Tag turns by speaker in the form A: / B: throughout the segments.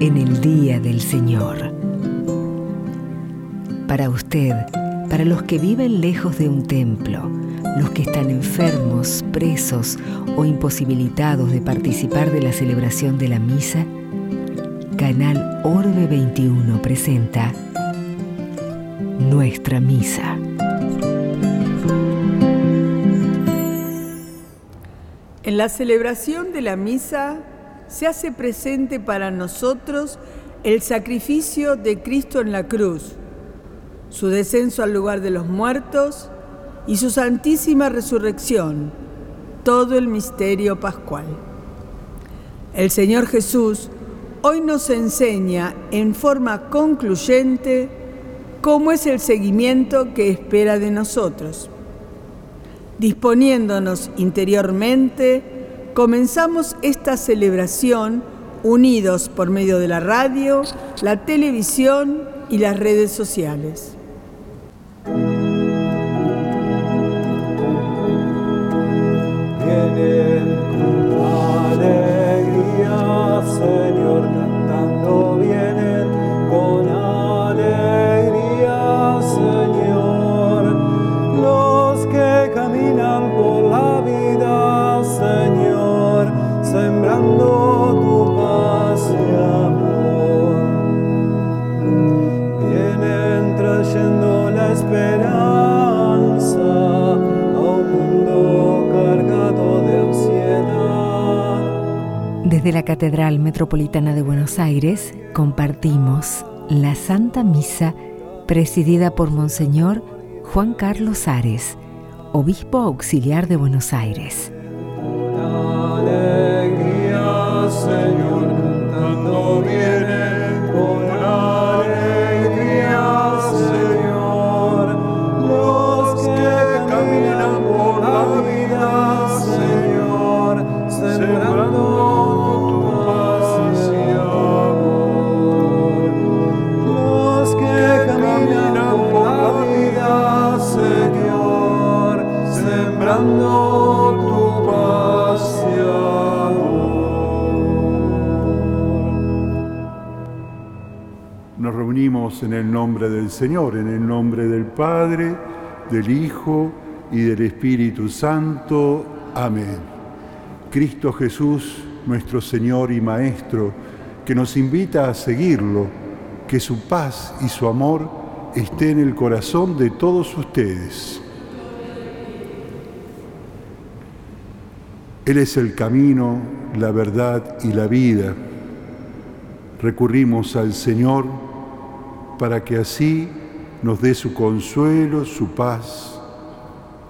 A: en el día del Señor. Para usted, para los que viven lejos de un templo, los que están enfermos, presos o imposibilitados de participar de la celebración de la misa, Canal Orbe 21 presenta Nuestra Misa.
B: En la celebración de la misa se hace presente para nosotros el sacrificio de Cristo en la cruz, su descenso al lugar de los muertos y su santísima resurrección, todo el misterio pascual. El Señor Jesús hoy nos enseña en forma concluyente cómo es el seguimiento que espera de nosotros. Disponiéndonos interiormente, comenzamos esta celebración unidos por medio de la radio, la televisión y las redes sociales.
A: Desde la Catedral Metropolitana de Buenos Aires compartimos la Santa Misa presidida por Monseñor Juan Carlos Ares, Obispo Auxiliar de Buenos Aires.
C: En el nombre del Señor, en el nombre del Padre, del Hijo y del Espíritu Santo. Amén. Cristo Jesús, nuestro Señor y Maestro, que nos invita a seguirlo, que su paz y su amor esté en el corazón de todos ustedes. Él es el camino, la verdad y la vida. Recurrimos al Señor para que así nos dé su consuelo, su paz.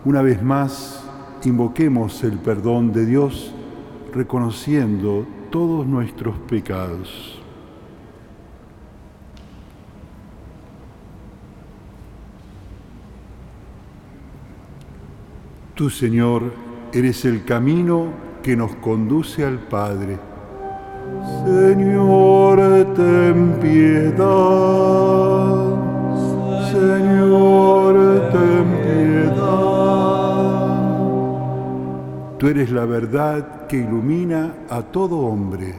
C: Una vez más, invoquemos el perdón de Dios reconociendo todos nuestros pecados. Tú, Señor, eres el camino que nos conduce al Padre Señor, ten piedad. Señor, ten piedad. Tú eres la verdad que ilumina a todo hombre.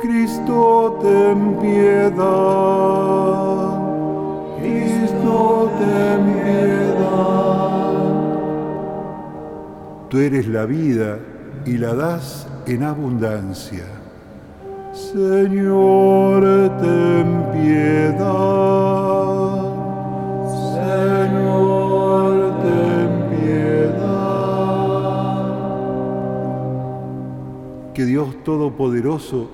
C: Cristo, ten piedad. Cristo, ten piedad. Tú eres la vida y la das en abundancia. Señor, ten piedad. Señor, ten piedad. Que Dios Todopoderoso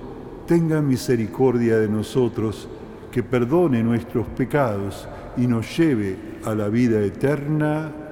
C: tenga misericordia de nosotros, que perdone nuestros pecados y nos lleve a la vida eterna.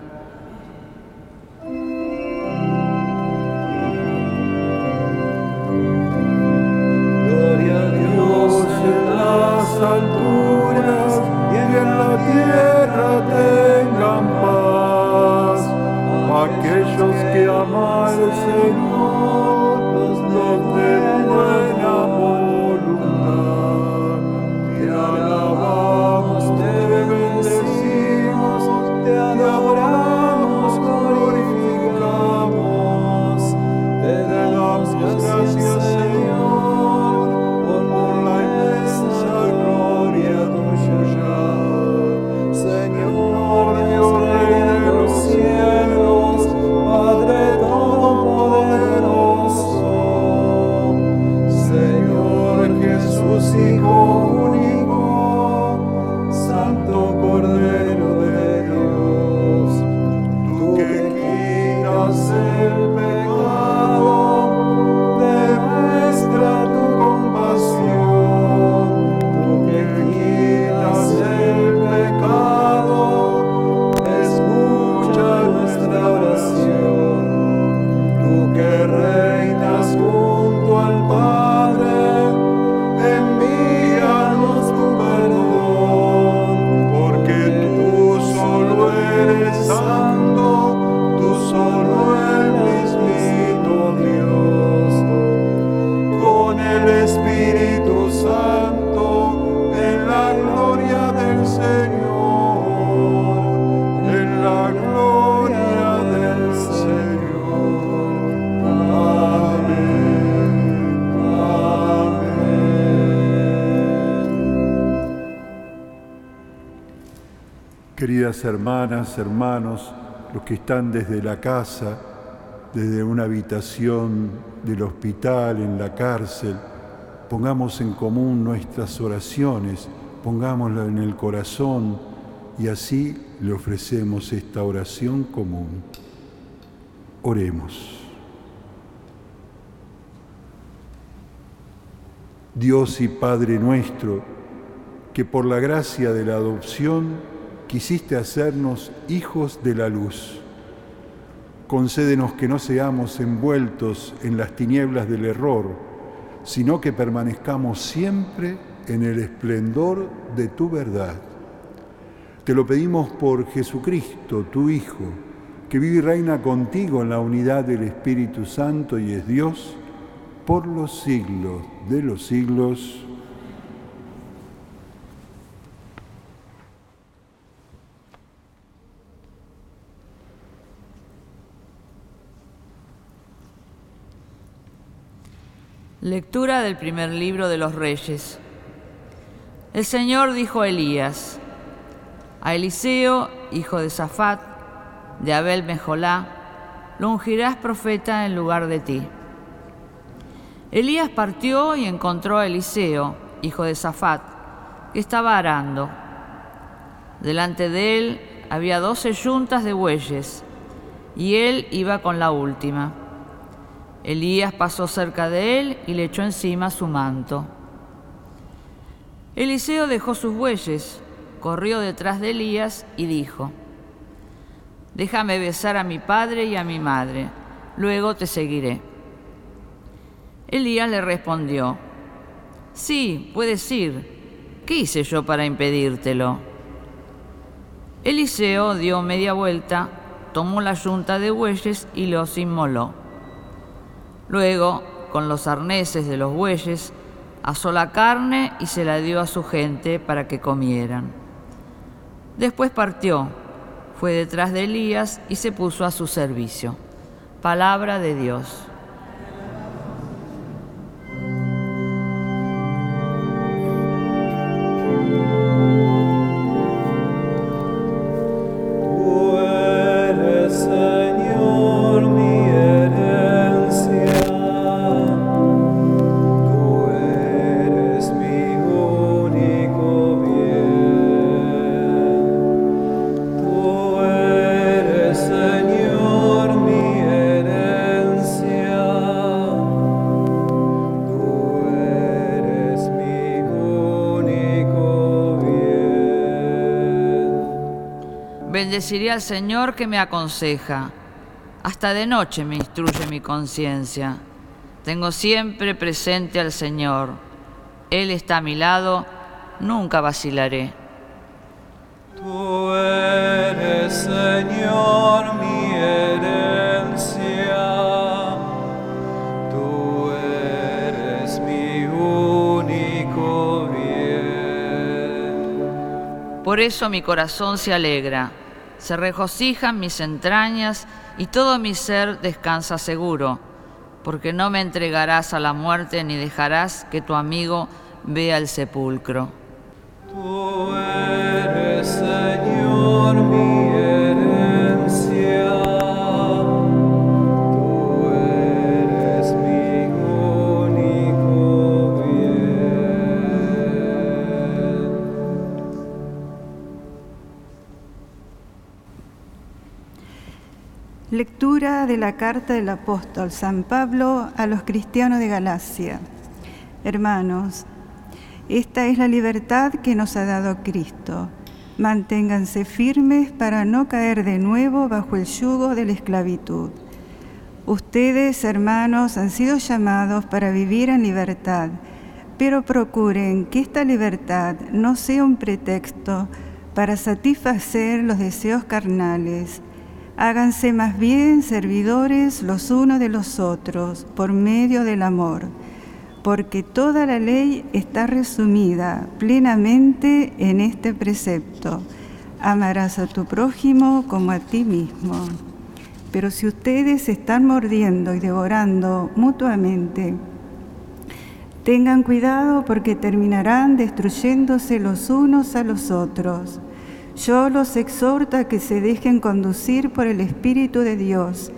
C: Hermanas, hermanos, los que están desde la casa, desde una habitación del hospital, en la cárcel, pongamos en común nuestras oraciones, pongámoslo en el corazón y así le ofrecemos esta oración común. Oremos. Dios y Padre nuestro, que por la gracia de la adopción quisiste hacernos hijos de la luz. Concédenos que no seamos envueltos en las tinieblas del error, sino que permanezcamos siempre en el esplendor de tu verdad. Te lo pedimos por Jesucristo, tu Hijo, que vive y reina contigo en la unidad del Espíritu Santo y es Dios por los siglos de los siglos.
D: Lectura del primer libro de los Reyes. El Señor dijo a Elías, a Eliseo, hijo de Safat, de Abel Mejolá, lo ungirás profeta en lugar de ti. Elías partió y encontró a Eliseo, hijo de Safat, que estaba arando. Delante de él había doce yuntas de bueyes, y él iba con la última. Elías pasó cerca de él y le echó encima su manto. Eliseo dejó sus bueyes, corrió detrás de Elías y dijo, Déjame besar a mi padre y a mi madre, luego te seguiré. Elías le respondió, Sí, puedes ir. ¿Qué hice yo para impedírtelo? Eliseo dio media vuelta, tomó la yunta de bueyes y los inmoló. Luego, con los arneses de los bueyes, asó la carne y se la dio a su gente para que comieran. Después partió, fue detrás de Elías y se puso a su servicio. Palabra de Dios. Bendeciré al Señor que me aconseja. Hasta de noche me instruye mi conciencia. Tengo siempre presente al Señor. Él está a mi lado, nunca vacilaré.
E: Tú eres, Señor, mi herencia. Tú eres mi único bien.
D: Por eso mi corazón se alegra se regocijan mis entrañas y todo mi ser descansa seguro, porque no me entregarás a la muerte ni dejarás que tu amigo vea el sepulcro.
F: Lectura de la carta del apóstol San Pablo a los cristianos de Galacia. Hermanos, esta es la libertad que nos ha dado Cristo. Manténganse firmes para no caer de nuevo bajo el yugo de la esclavitud. Ustedes, hermanos, han sido llamados para vivir en libertad, pero procuren que esta libertad no sea un pretexto para satisfacer los deseos carnales Háganse más bien servidores los unos de los otros por medio del amor, porque toda la ley está resumida plenamente en este precepto. Amarás a tu prójimo como a ti mismo. Pero si ustedes se están mordiendo y devorando mutuamente, tengan cuidado porque terminarán destruyéndose los unos a los otros. Yo los exhorto a que se dejen conducir por el Espíritu de Dios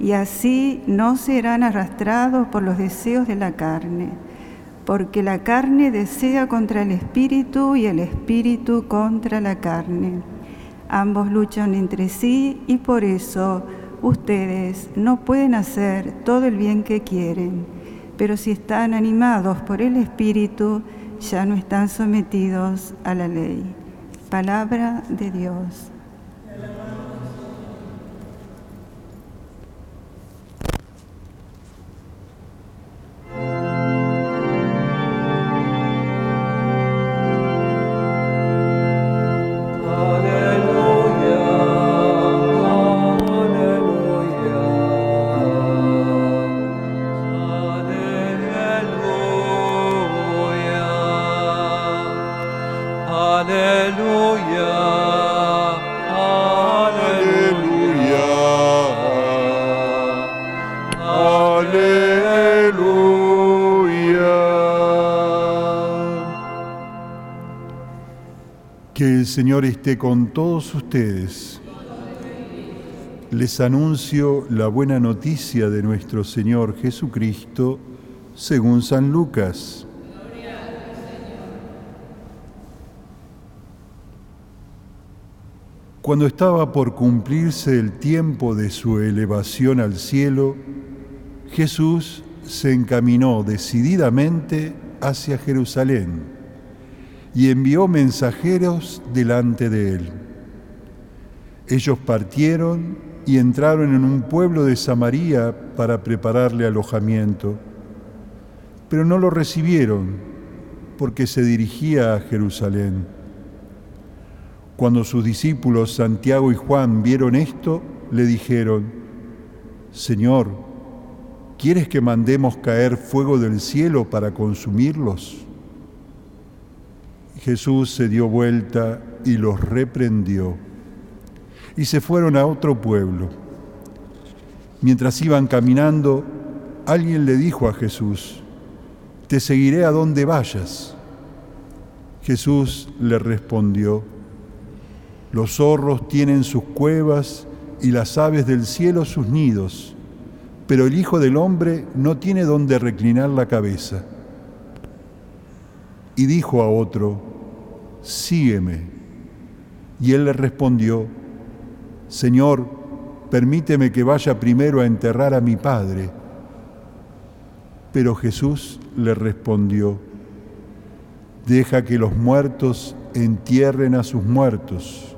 F: y así no serán arrastrados por los deseos de la carne, porque la carne desea contra el Espíritu y el Espíritu contra la carne. Ambos luchan entre sí y por eso ustedes no pueden hacer todo el bien que quieren, pero si están animados por el Espíritu, ya no están sometidos a la ley. Palabra de Dios.
C: Señor esté con todos ustedes. Les anuncio la buena noticia de nuestro Señor Jesucristo según San Lucas. Cuando estaba por cumplirse el tiempo de su elevación al cielo, Jesús se encaminó decididamente hacia Jerusalén y envió mensajeros delante de él. Ellos partieron y entraron en un pueblo de Samaria para prepararle alojamiento, pero no lo recibieron porque se dirigía a Jerusalén. Cuando sus discípulos Santiago y Juan vieron esto, le dijeron, Señor, ¿quieres que mandemos caer fuego del cielo para consumirlos? Jesús se dio vuelta y los reprendió. Y se fueron a otro pueblo. Mientras iban caminando, alguien le dijo a Jesús, Te seguiré a donde vayas. Jesús le respondió, Los zorros tienen sus cuevas y las aves del cielo sus nidos, pero el Hijo del Hombre no tiene donde reclinar la cabeza. Y dijo a otro, Sígueme. Y él le respondió, Señor, permíteme que vaya primero a enterrar a mi padre. Pero Jesús le respondió, Deja que los muertos entierren a sus muertos.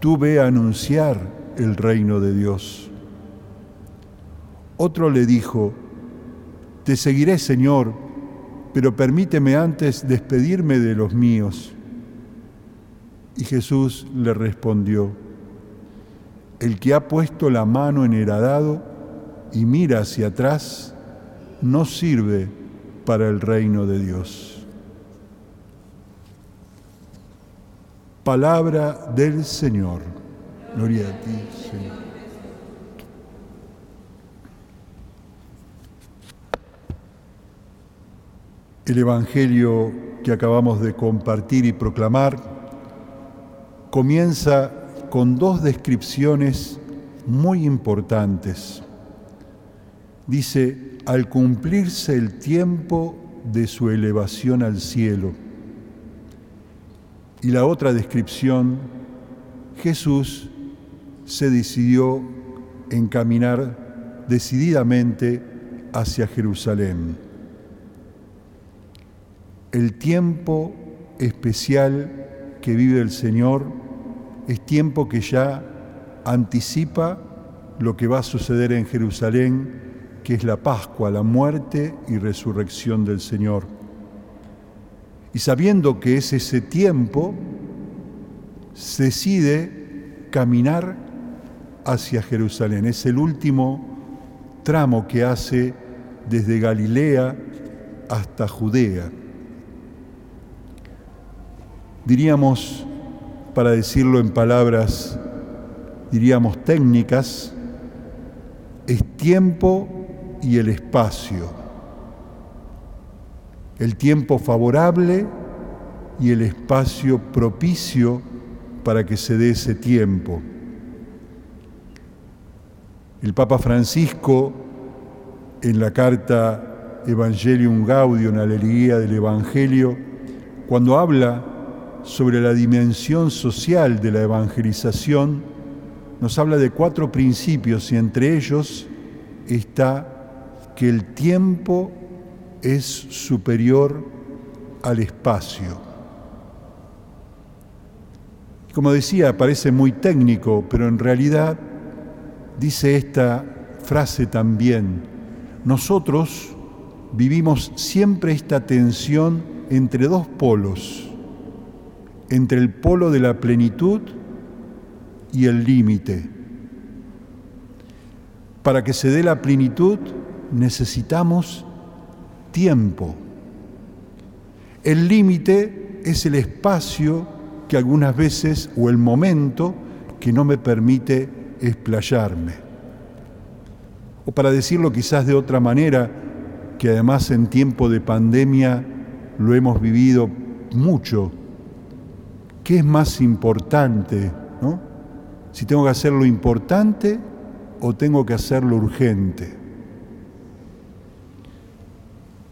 C: Tú ve a anunciar el reino de Dios. Otro le dijo, Te seguiré, Señor, pero permíteme antes despedirme de los míos. Y Jesús le respondió, El que ha puesto la mano en el arado y mira hacia atrás, no sirve para el reino de Dios. Palabra del Señor. Gloria a ti, Señor. El Evangelio que acabamos de compartir y proclamar comienza con dos descripciones muy importantes. Dice, al cumplirse el tiempo de su elevación al cielo. Y la otra descripción, Jesús se decidió encaminar decididamente hacia Jerusalén. El tiempo especial que vive el Señor es tiempo que ya anticipa lo que va a suceder en Jerusalén, que es la Pascua, la muerte y resurrección del Señor. Y sabiendo que es ese tiempo, decide caminar hacia Jerusalén. Es el último tramo que hace desde Galilea hasta Judea. Diríamos, para decirlo en palabras, diríamos técnicas, es tiempo y el espacio. El tiempo favorable y el espacio propicio para que se dé ese tiempo. El Papa Francisco, en la carta Evangelium Gaudium, Alegría del Evangelio, cuando habla sobre la dimensión social de la evangelización, nos habla de cuatro principios y entre ellos está que el tiempo es superior al espacio. Como decía, parece muy técnico, pero en realidad dice esta frase también, nosotros vivimos siempre esta tensión entre dos polos, entre el polo de la plenitud y el límite. Para que se dé la plenitud necesitamos tiempo. El límite es el espacio que algunas veces, o el momento, que no me permite explayarme. O para decirlo quizás de otra manera, que además en tiempo de pandemia lo hemos vivido mucho, ¿qué es más importante? ¿no? Si tengo que hacer lo importante o tengo que hacer lo urgente.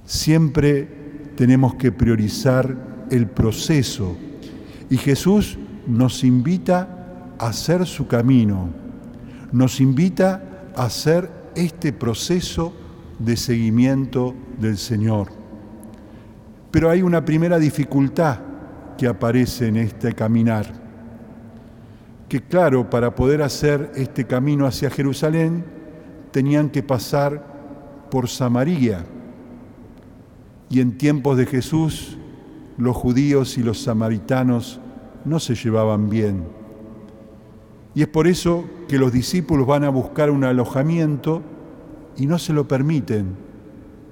C: Siempre tenemos que priorizar el proceso y Jesús nos invita a hacer su camino, nos invita a hacer este proceso de seguimiento del Señor. Pero hay una primera dificultad que aparece en este caminar, que claro, para poder hacer este camino hacia Jerusalén, tenían que pasar por Samaria. Y en tiempos de Jesús los judíos y los samaritanos no se llevaban bien. Y es por eso que los discípulos van a buscar un alojamiento y no se lo permiten,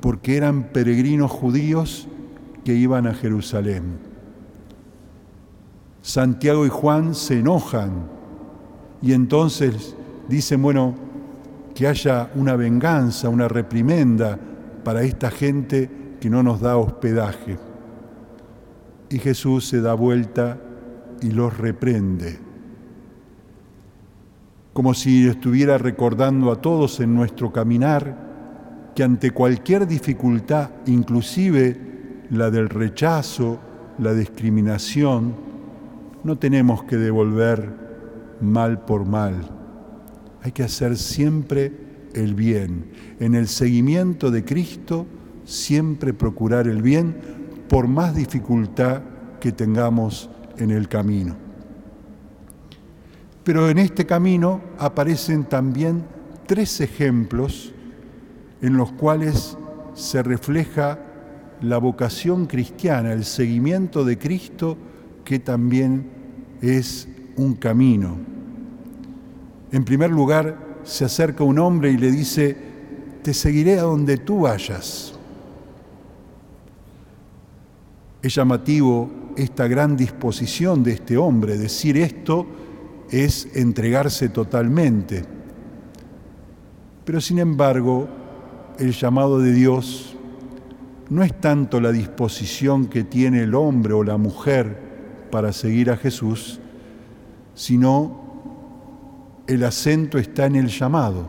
C: porque eran peregrinos judíos que iban a Jerusalén. Santiago y Juan se enojan y entonces dicen, bueno, que haya una venganza, una reprimenda para esta gente que no nos da hospedaje. Y Jesús se da vuelta y los reprende, como si estuviera recordando a todos en nuestro caminar que ante cualquier dificultad, inclusive la del rechazo, la discriminación, no tenemos que devolver mal por mal. Hay que hacer siempre el bien. En el seguimiento de Cristo, siempre procurar el bien por más dificultad que tengamos en el camino. Pero en este camino aparecen también tres ejemplos en los cuales se refleja la vocación cristiana, el seguimiento de Cristo, que también es un camino. En primer lugar, se acerca un hombre y le dice, te seguiré a donde tú vayas. Es llamativo esta gran disposición de este hombre. Decir esto es entregarse totalmente. Pero sin embargo, el llamado de Dios no es tanto la disposición que tiene el hombre o la mujer para seguir a Jesús, sino el acento está en el llamado.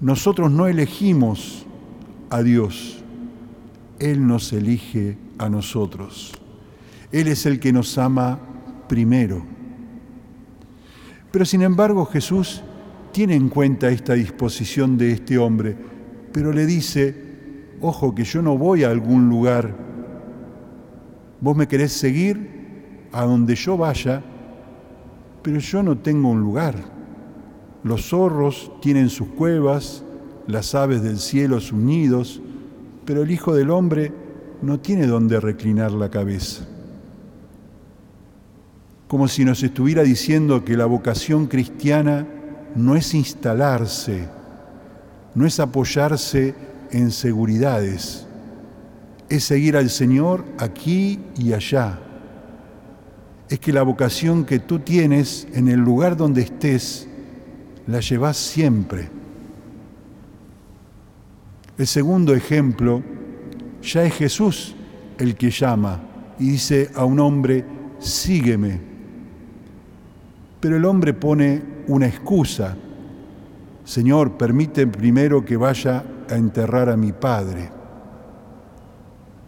C: Nosotros no elegimos a Dios, él nos elige a nosotros. Él es el que nos ama primero. Pero sin embargo Jesús tiene en cuenta esta disposición de este hombre, pero le dice, ojo que yo no voy a algún lugar, vos me querés seguir a donde yo vaya, pero yo no tengo un lugar. Los zorros tienen sus cuevas, las aves del cielo sus nidos, pero el Hijo del Hombre no tiene donde reclinar la cabeza. Como si nos estuviera diciendo que la vocación cristiana no es instalarse, no es apoyarse en seguridades, es seguir al Señor aquí y allá. Es que la vocación que tú tienes en el lugar donde estés, la llevas siempre el segundo ejemplo, ya es Jesús el que llama y dice a un hombre, sígueme. Pero el hombre pone una excusa. Señor, permite primero que vaya a enterrar a mi padre.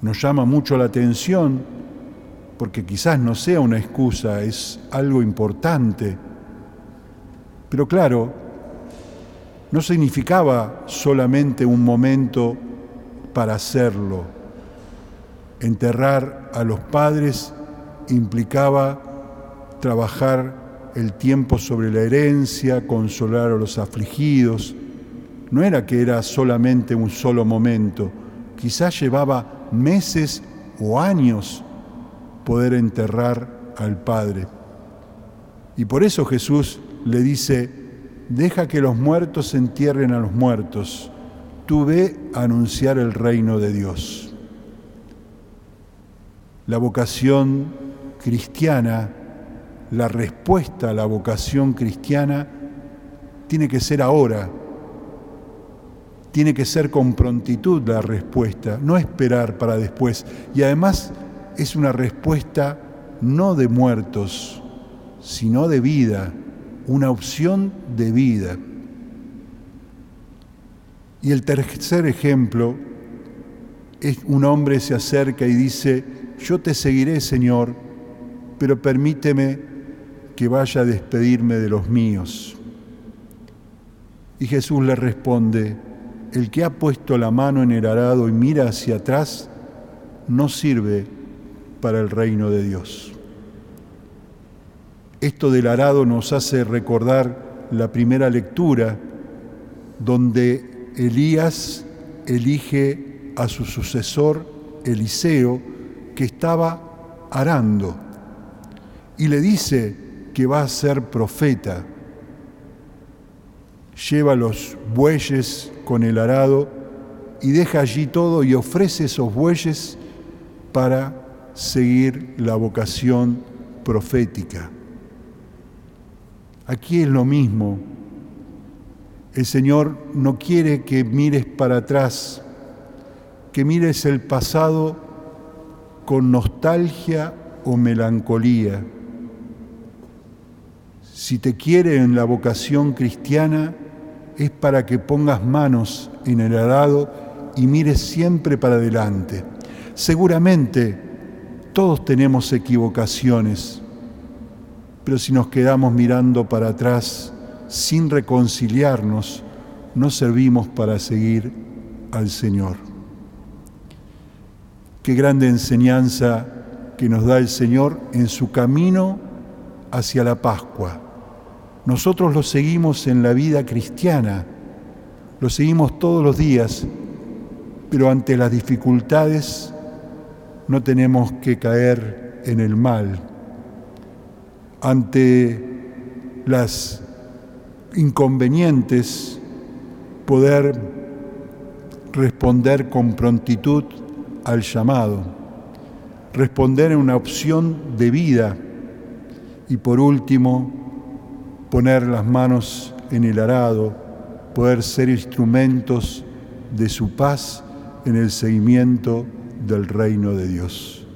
C: Nos llama mucho la atención porque quizás no sea una excusa, es algo importante. Pero claro, no significaba solamente un momento para hacerlo. Enterrar a los padres implicaba trabajar el tiempo sobre la herencia, consolar a los afligidos. No era que era solamente un solo momento, quizás llevaba meses o años poder enterrar al Padre. Y por eso Jesús le dice, deja que los muertos entierren a los muertos, tú ve a anunciar el reino de Dios. La vocación cristiana, la respuesta a la vocación cristiana, tiene que ser ahora, tiene que ser con prontitud la respuesta, no esperar para después. Y además es una respuesta no de muertos, sino de vida, una opción de vida. Y el tercer ejemplo es un hombre se acerca y dice, yo te seguiré, Señor, pero permíteme que vaya a despedirme de los míos. Y Jesús le responde, el que ha puesto la mano en el arado y mira hacia atrás, no sirve para el reino de Dios. Esto del arado nos hace recordar la primera lectura donde Elías elige a su sucesor Eliseo que estaba arando y le dice que va a ser profeta. Lleva los bueyes con el arado y deja allí todo y ofrece esos bueyes para seguir la vocación profética. Aquí es lo mismo. El Señor no quiere que mires para atrás, que mires el pasado con nostalgia o melancolía. Si te quiere en la vocación cristiana, es para que pongas manos en el arado y mires siempre para adelante. Seguramente todos tenemos equivocaciones, pero si nos quedamos mirando para atrás sin reconciliarnos, no servimos para seguir al Señor. Qué grande enseñanza que nos da el Señor en su camino hacia la Pascua. Nosotros lo seguimos en la vida cristiana, lo seguimos todos los días, pero ante las dificultades no tenemos que caer en el mal. Ante las inconvenientes, poder responder con prontitud al llamado, responder en una opción de vida y por último, poner las manos en el arado, poder ser instrumentos de su paz en el seguimiento del reino de Dios.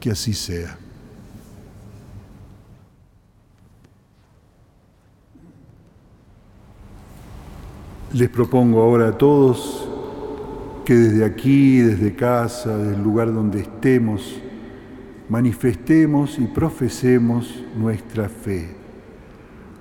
C: Que así sea. Les propongo ahora a todos que desde aquí, desde casa, desde el lugar donde estemos, manifestemos y profesemos nuestra fe.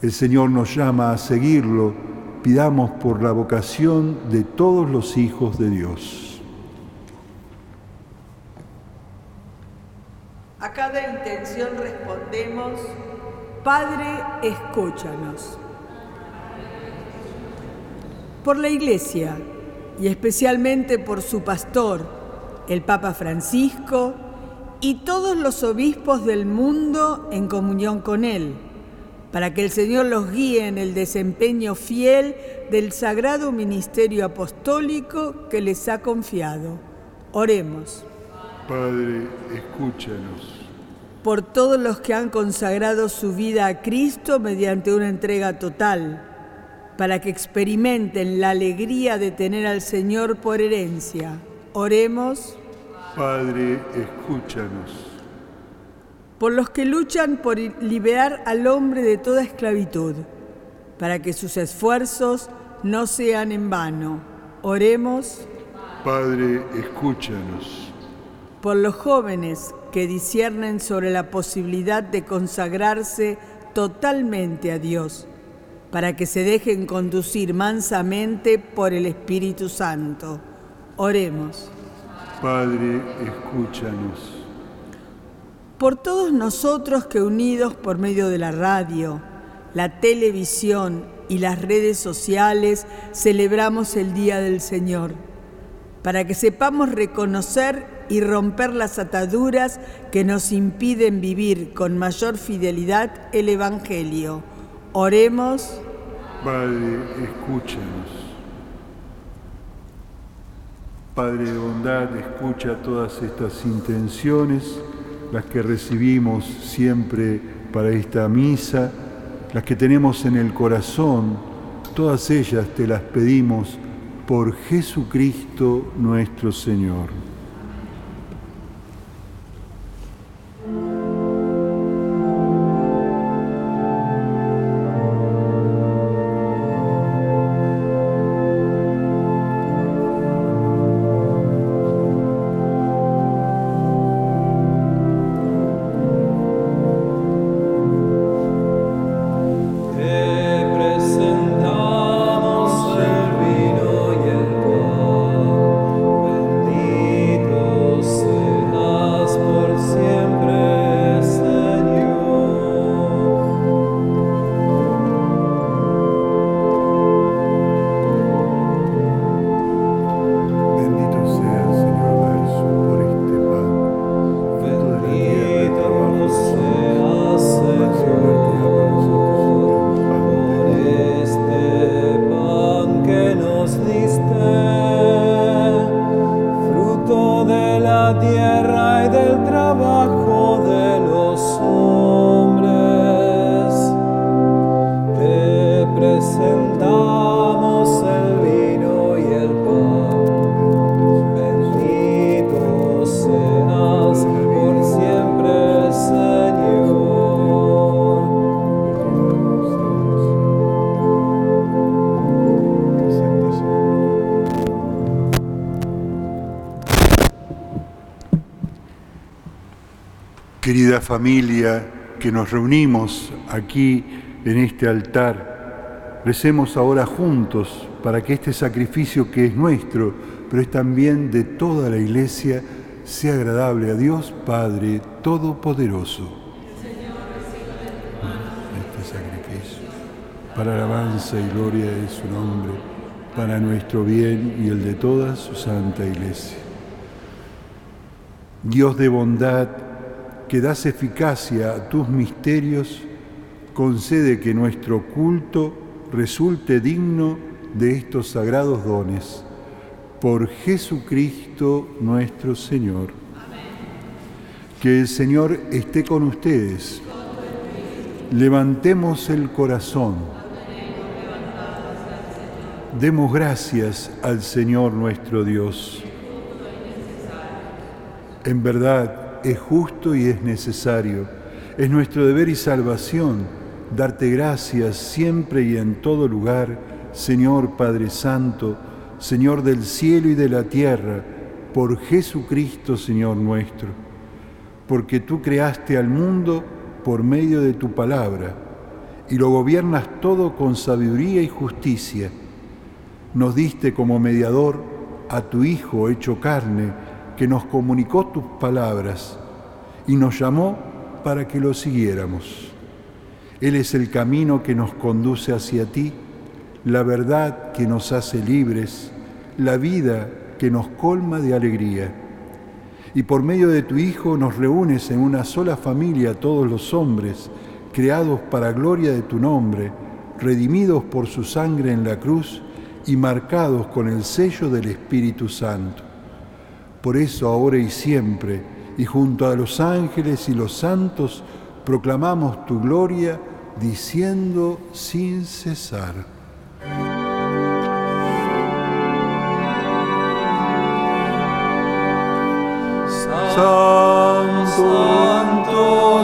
C: El Señor nos llama a seguirlo. Pidamos por la vocación de todos los hijos de Dios.
B: A cada intención respondemos, Padre, escúchanos. Por la Iglesia y especialmente por su pastor, el Papa Francisco, y todos los obispos del mundo en comunión con él, para que el Señor los guíe en el desempeño fiel del sagrado ministerio apostólico que les ha confiado. Oremos.
C: Padre, escúchanos.
B: Por todos los que han consagrado su vida a Cristo mediante una entrega total, para que experimenten la alegría de tener al Señor por herencia. Oremos.
C: Padre, escúchanos.
B: Por los que luchan por liberar al hombre de toda esclavitud, para que sus esfuerzos no sean en vano. Oremos.
C: Padre, escúchanos.
B: Por los jóvenes que disciernen sobre la posibilidad de consagrarse totalmente a Dios, para que se dejen conducir mansamente por el Espíritu Santo. Oremos.
C: Padre, escúchanos.
B: Por todos nosotros que unidos por medio de la radio, la televisión y las redes sociales celebramos el Día del Señor, para que sepamos reconocer y romper las ataduras que nos impiden vivir con mayor fidelidad el Evangelio. Oremos.
C: Padre, escúchanos. Padre de bondad, escucha todas estas intenciones, las que recibimos siempre para esta misa, las que tenemos en el corazón, todas ellas te las pedimos por Jesucristo nuestro Señor. Querida familia que nos reunimos aquí en este altar, recemos ahora juntos para que este sacrificio que es nuestro, pero es también de toda la iglesia, sea agradable a Dios Padre Todopoderoso. Este sacrificio, para alabanza y gloria de su nombre, para nuestro bien y el de toda su santa iglesia. Dios de bondad, que das eficacia a tus misterios, concede que nuestro culto resulte digno de estos sagrados dones. Por Jesucristo nuestro Señor. Que el Señor esté con ustedes. Levantemos el corazón. Demos gracias al Señor nuestro Dios. En verdad, es justo y es necesario. Es nuestro deber y salvación darte gracias siempre y en todo lugar, Señor Padre Santo, Señor del cielo y de la tierra, por Jesucristo, Señor nuestro, porque tú creaste al mundo por medio de tu palabra, y lo gobiernas todo con sabiduría y justicia. Nos diste como mediador a tu Hijo hecho carne, que nos comunicó tus palabras y nos llamó para que lo siguiéramos. Él es el camino que nos conduce hacia ti, la verdad que nos hace libres, la vida que nos colma de alegría. Y por medio de tu Hijo nos reúnes en una sola familia todos los hombres, creados para gloria de tu nombre, redimidos por su sangre en la cruz y marcados con el sello del Espíritu Santo. Por eso ahora y siempre, y junto a los ángeles y los santos, proclamamos tu gloria diciendo sin cesar.
E: Santo,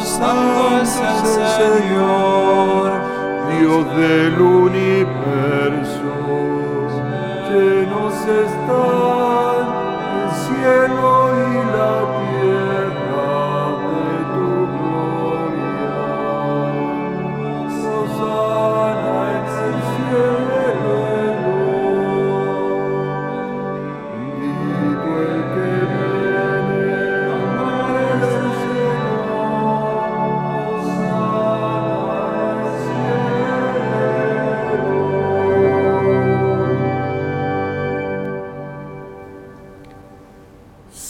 E: Santo es el Señor,
C: Dios del universo. Llenos están el cielo y la tierra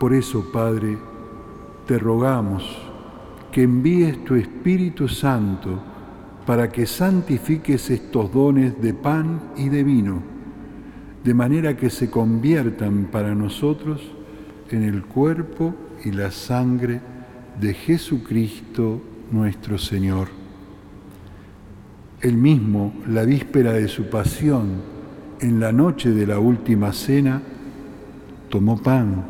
C: Por eso, Padre, te rogamos que envíes tu Espíritu Santo para que santifiques estos dones de pan y de vino, de manera que se conviertan para nosotros en el cuerpo y la sangre de Jesucristo nuestro Señor. Él mismo, la víspera de su pasión, en la noche de la última cena, tomó pan,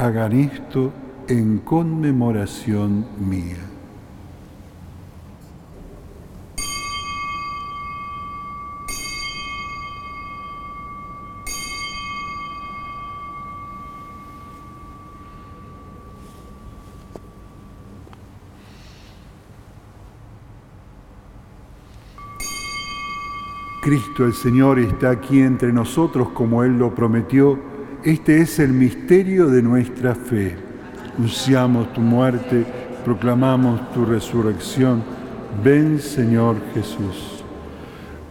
C: hagan esto en conmemoración mía. Cristo el Señor está aquí entre nosotros como Él lo prometió este es el misterio de nuestra fe. Anunciamos tu muerte, proclamamos tu resurrección. Ven, Señor Jesús.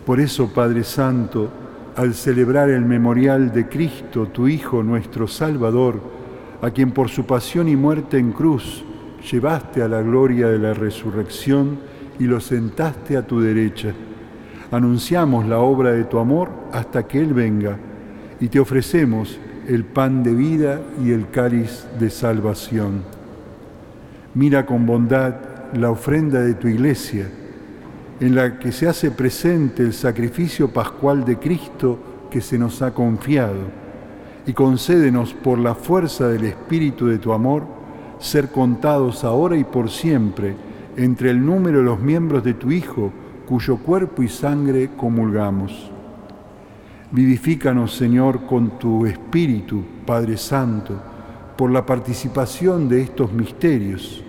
C: Por eso, Padre Santo, al celebrar el memorial de Cristo, tu Hijo, nuestro Salvador, a quien por su pasión y muerte en cruz llevaste a la gloria de la resurrección y lo sentaste a tu derecha, anunciamos la obra de tu amor hasta que Él venga y te ofrecemos el pan de vida y el cáliz de salvación. Mira con bondad la ofrenda de tu iglesia, en la que se hace presente el sacrificio pascual de Cristo que se nos ha confiado, y concédenos por la fuerza del Espíritu de tu amor ser contados ahora y por siempre entre el número de los miembros de tu Hijo, cuyo cuerpo y sangre comulgamos. Vivifícanos, Señor, con tu Espíritu, Padre Santo, por la participación de estos misterios,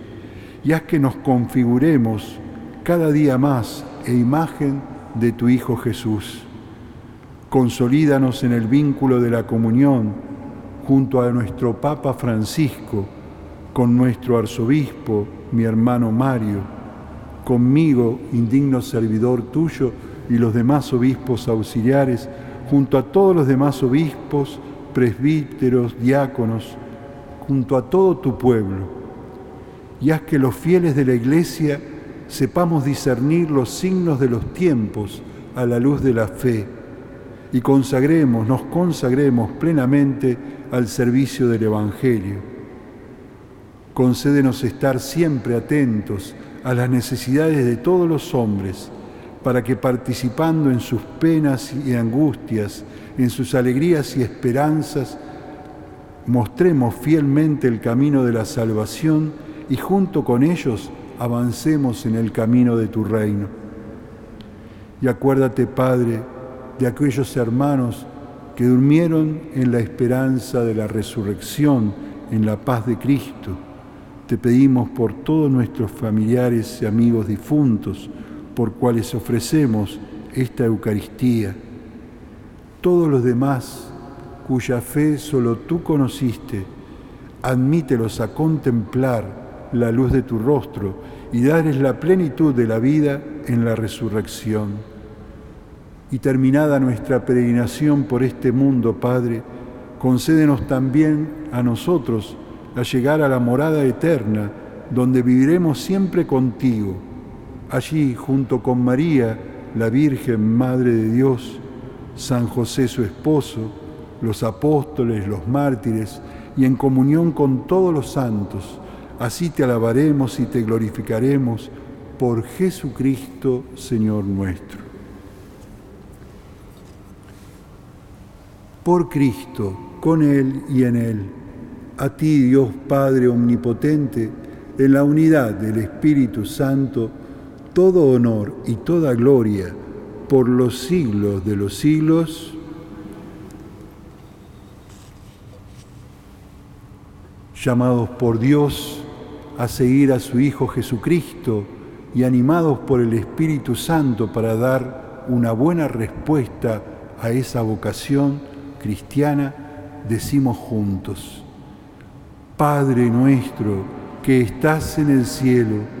C: y haz que nos configuremos cada día más e imagen de tu Hijo Jesús. Consolídanos en el vínculo de la comunión junto a nuestro Papa Francisco, con nuestro arzobispo, mi hermano Mario, conmigo, indigno servidor tuyo, y los demás obispos auxiliares, junto a todos los demás obispos, presbíteros, diáconos, junto a todo tu pueblo, y haz que los fieles de la Iglesia sepamos discernir los signos de los tiempos a la luz de la fe, y consagremos, nos consagremos plenamente al servicio del Evangelio. Concédenos estar siempre atentos a las necesidades de todos los hombres, para que participando en sus penas y angustias, en sus alegrías y esperanzas, mostremos fielmente el camino de la salvación y junto con ellos avancemos en el camino de tu reino. Y acuérdate, Padre, de aquellos hermanos que durmieron en la esperanza de la resurrección, en la paz de Cristo. Te pedimos por todos nuestros familiares y amigos difuntos, por cuales ofrecemos esta Eucaristía. Todos los demás cuya fe solo tú conociste, admítelos a contemplar la luz de tu rostro y darles la plenitud de la vida en la resurrección. Y terminada nuestra peregrinación por este mundo, Padre, concédenos también a nosotros a llegar a la morada eterna, donde viviremos siempre contigo Allí, junto con María, la Virgen Madre de Dios, San José su esposo, los apóstoles, los mártires, y en comunión con todos los santos, así te alabaremos y te glorificaremos por Jesucristo, Señor nuestro. Por Cristo, con Él y en Él, a ti Dios Padre Omnipotente, en la unidad del Espíritu Santo, todo honor y toda gloria por los siglos de los siglos. Llamados por Dios a seguir a su Hijo Jesucristo y animados por el Espíritu Santo para dar una buena respuesta a esa vocación cristiana, decimos juntos, Padre nuestro que estás en el cielo,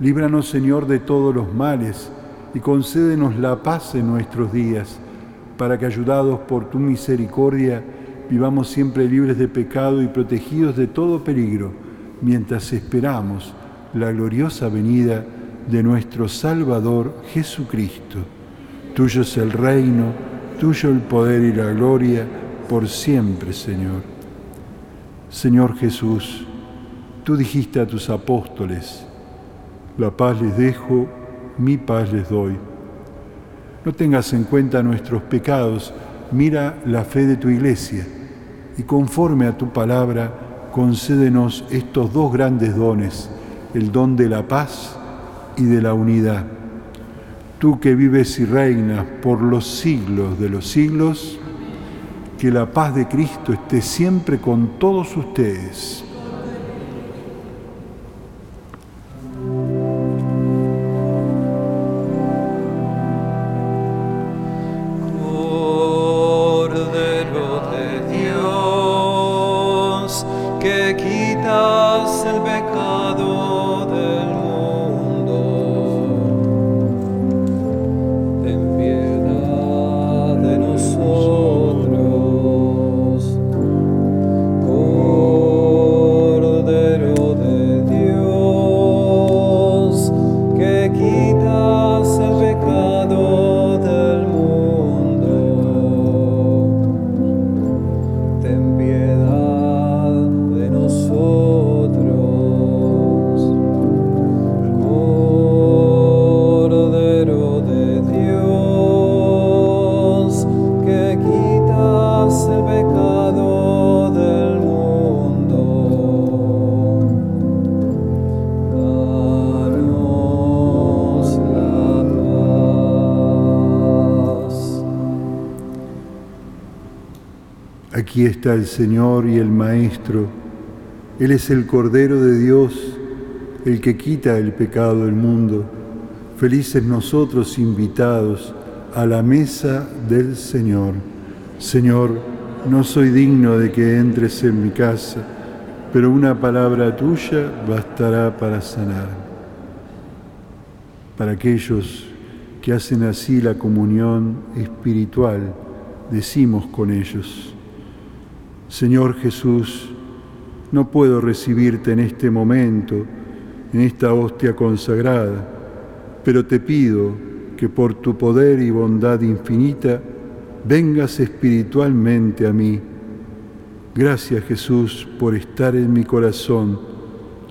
C: Líbranos, Señor, de todos los males y concédenos la paz en nuestros días, para que, ayudados por tu misericordia, vivamos siempre libres de pecado y protegidos de todo peligro, mientras esperamos la gloriosa venida de nuestro Salvador Jesucristo. Tuyo es el reino, tuyo el poder y la gloria, por siempre, Señor. Señor Jesús, tú dijiste a tus apóstoles, la paz les dejo, mi paz les doy. No tengas en cuenta nuestros pecados, mira la fe de tu iglesia y conforme a tu palabra, concédenos estos dos grandes dones, el don de la paz y de la unidad. Tú que vives y reinas por los siglos de los siglos, que la paz de Cristo esté siempre con todos ustedes. Está el Señor y el Maestro. Él es el Cordero de Dios, el que quita el pecado del mundo. Felices nosotros invitados a la mesa del Señor. Señor, no soy digno de que entres en mi casa, pero una palabra tuya bastará para sanar. Para aquellos que hacen así la comunión espiritual, decimos con ellos, Señor Jesús, no puedo recibirte en este momento, en esta hostia consagrada, pero te pido que por tu poder y bondad infinita vengas espiritualmente a mí. Gracias Jesús por estar en mi corazón,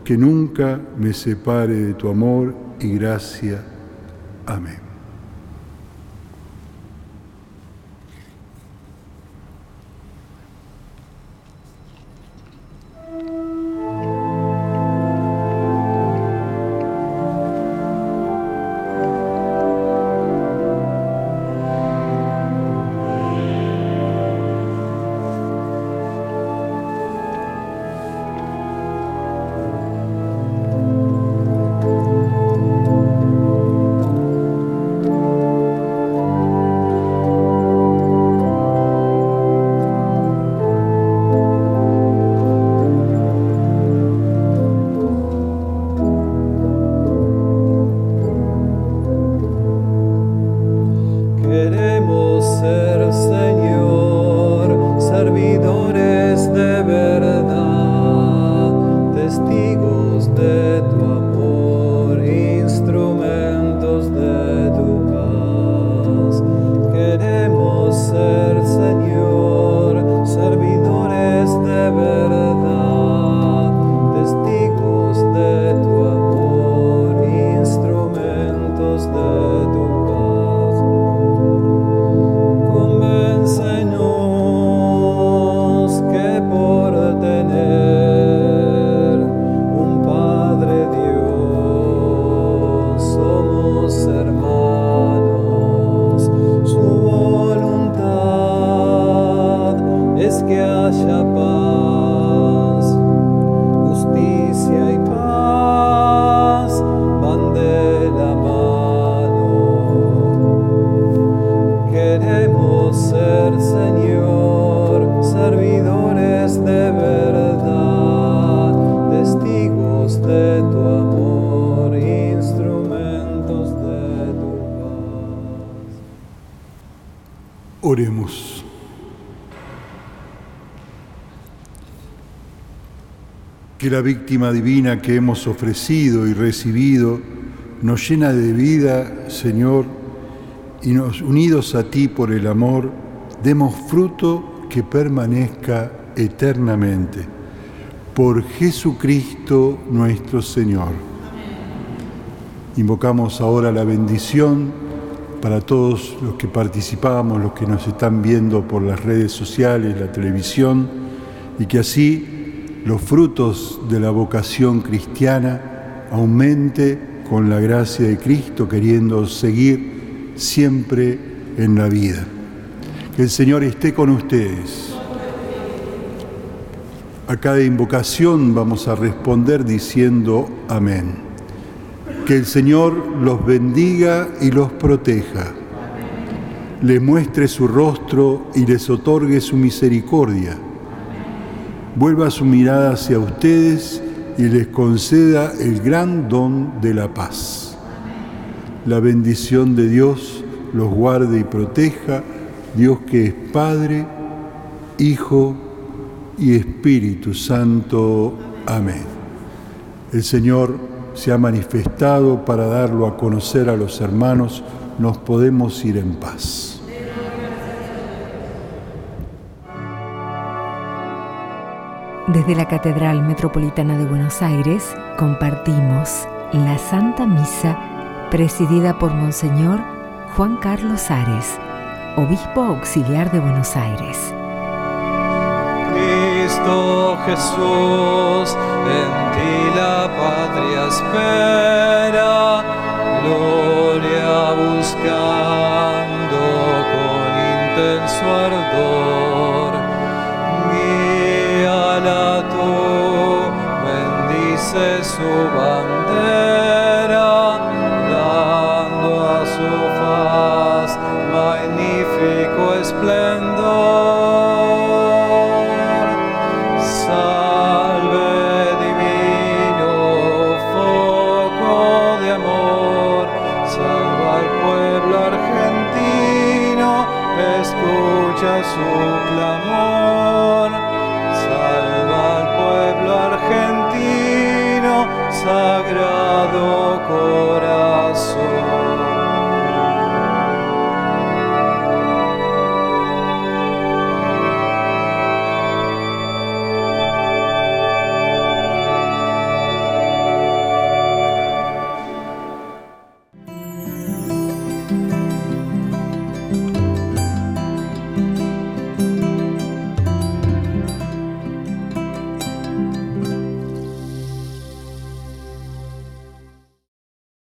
C: que nunca me separe de tu amor y gracia. Amén. La víctima divina que hemos ofrecido y recibido nos llena de vida, Señor, y nos unidos a ti por el amor, demos fruto que permanezca eternamente. Por Jesucristo nuestro Señor. Invocamos ahora la bendición para todos los que participamos, los que nos están viendo por las redes sociales, la televisión, y que así los frutos de la vocación cristiana aumente con la gracia de Cristo, queriendo seguir siempre en la vida. Que el Señor esté con ustedes. A cada invocación vamos a responder diciendo amén. Que el Señor los bendiga y los proteja. Les muestre su rostro y les otorgue su misericordia vuelva su mirada hacia ustedes y les conceda el gran don de la paz. La bendición de Dios los guarde y proteja, Dios que es Padre, Hijo y Espíritu Santo. Amén. El Señor se ha manifestado para darlo a conocer a los hermanos, nos podemos ir en paz.
A: Desde la Catedral Metropolitana de Buenos Aires compartimos la Santa Misa presidida por Monseñor Juan Carlos Ares, Obispo Auxiliar de Buenos Aires.
E: Cristo Jesús, en ti la patria espera, gloria buscando con intenso ardor luce su bandera, dando a su faz magnífico esplendor.